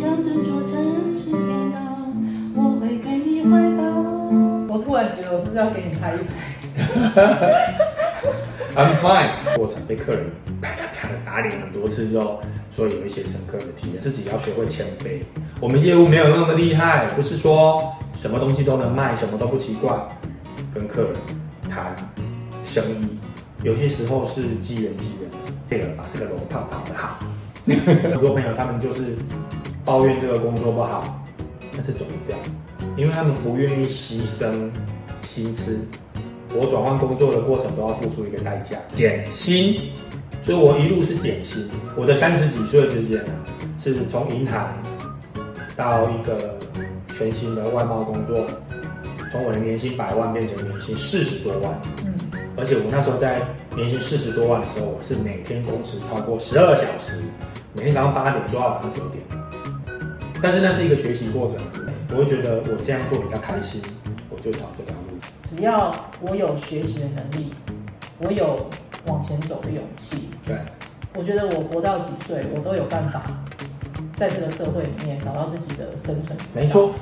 座城市，我会给你怀抱。我突然觉得我是不是要给你拍一拍？I'm fine。过程被客人啪啪啪打脸很多次之后，所以有一些深刻的体验，自己要学会谦卑。我们业务没有那么厉害，不是说什么东西都能卖，什么都不奇怪。跟客人谈生意，有些时候是机缘机缘，这个把这个楼套打得好。很多朋友他们就是抱怨这个工作不好，但是走不掉，因为他们不愿意牺牲薪资。我转换工作的过程都要付出一个代价，减薪，所以我一路是减薪。我的三十几岁之间，是从银行到一个全新的外贸工作，从我的年薪百万变成年薪四十多万。嗯，而且我那时候在年薪四十多万的时候，我是每天工时超过十二小时，每天早上八点做到晚上九点。但是那是一个学习过程，我会觉得我这样做比较开心，我就找这条路。只要我有学习的能力，我有往前走的勇气，对，我觉得我活到几岁，我都有办法在这个社会里面找到自己的生存。没错。